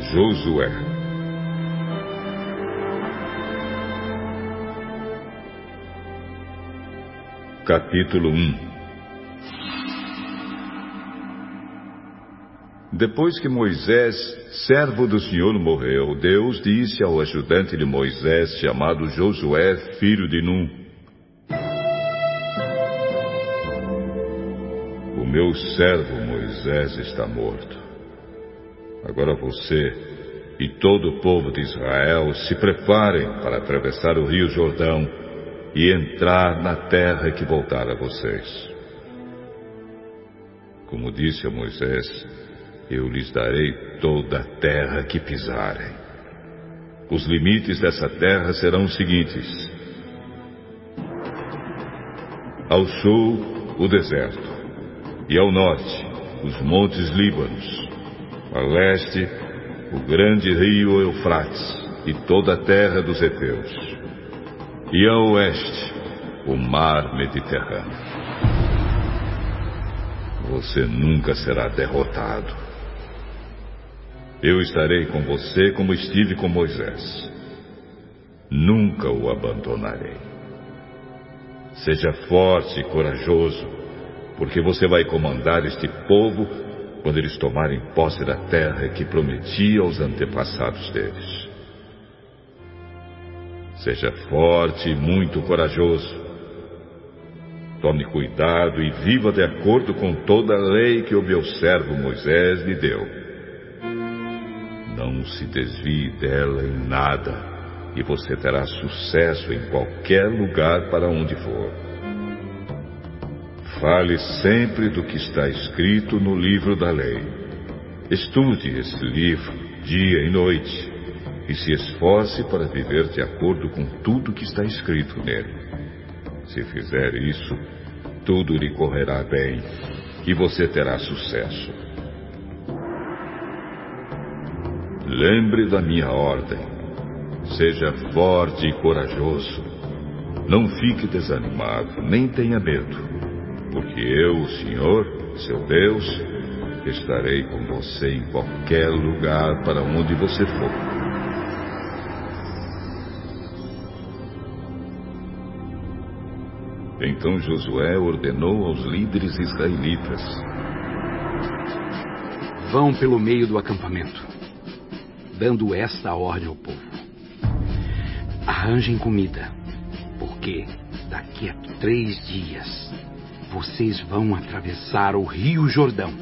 Josué Capítulo 1 Depois que Moisés, servo do Senhor, morreu, Deus disse ao ajudante de Moisés, chamado Josué, filho de Num: O meu servo Moisés está morto. Agora você e todo o povo de Israel se preparem para atravessar o rio Jordão e entrar na terra que voltar a vocês. Como disse a Moisés, eu lhes darei toda a terra que pisarem. Os limites dessa terra serão os seguintes: ao sul, o deserto, e ao norte, os montes Líbanos, a leste, o grande rio Eufrates e toda a terra dos heteus, e a oeste, o mar Mediterrâneo. Você nunca será derrotado. Eu estarei com você como estive com Moisés. Nunca o abandonarei. Seja forte e corajoso, porque você vai comandar este povo quando eles tomarem posse da terra que prometi aos antepassados deles. Seja forte e muito corajoso. Tome cuidado e viva de acordo com toda a lei que o meu servo Moisés lhe deu. Não se desvie dela em nada, e você terá sucesso em qualquer lugar para onde for. Fale sempre do que está escrito no livro da lei. Estude esse livro dia e noite e se esforce para viver de acordo com tudo que está escrito nele. Se fizer isso, tudo lhe correrá bem e você terá sucesso. Lembre da minha ordem. Seja forte e corajoso. Não fique desanimado, nem tenha medo, porque eu, o Senhor, seu Deus, estarei com você em qualquer lugar para onde você for. Então Josué ordenou aos líderes israelitas: Vão pelo meio do acampamento dando esta ordem ao povo: Arranjem comida, porque daqui a três dias vocês vão atravessar o Rio Jordão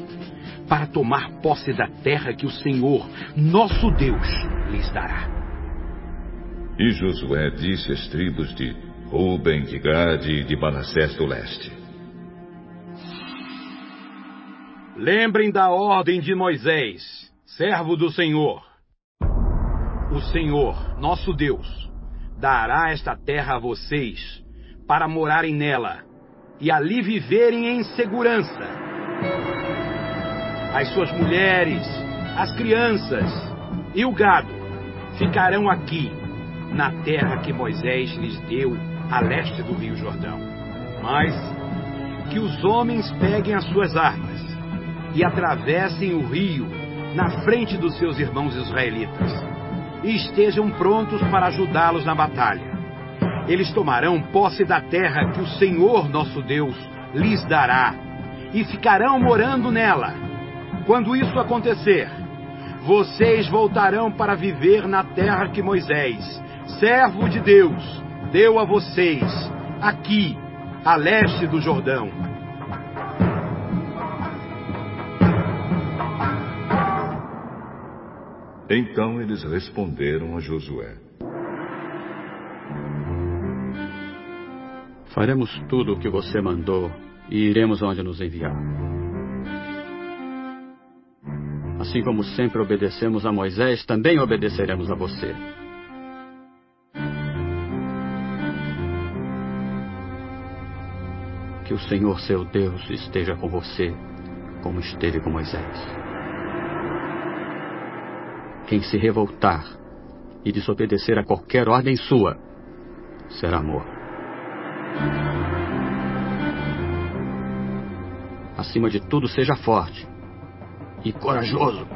para tomar posse da terra que o Senhor, nosso Deus, lhes dará. E Josué disse às tribos de Ruben, de Gade e de Manassés do leste: Lembrem da ordem de Moisés, servo do Senhor o Senhor, nosso Deus, dará esta terra a vocês para morarem nela e ali viverem em segurança. As suas mulheres, as crianças e o gado ficarão aqui, na terra que Moisés lhes deu a leste do Rio Jordão. Mas que os homens peguem as suas armas e atravessem o rio na frente dos seus irmãos israelitas e estejam prontos para ajudá-los na batalha. Eles tomarão posse da terra que o Senhor nosso Deus lhes dará e ficarão morando nela. Quando isso acontecer, vocês voltarão para viver na terra que Moisés, servo de Deus, deu a vocês, aqui, a leste do Jordão Então eles responderam a Josué: Faremos tudo o que você mandou e iremos onde nos enviar. Assim como sempre obedecemos a Moisés, também obedeceremos a você. Que o Senhor seu Deus esteja com você, como esteve com Moisés. Quem se revoltar e desobedecer a qualquer ordem sua será morto. Acima de tudo, seja forte e corajoso.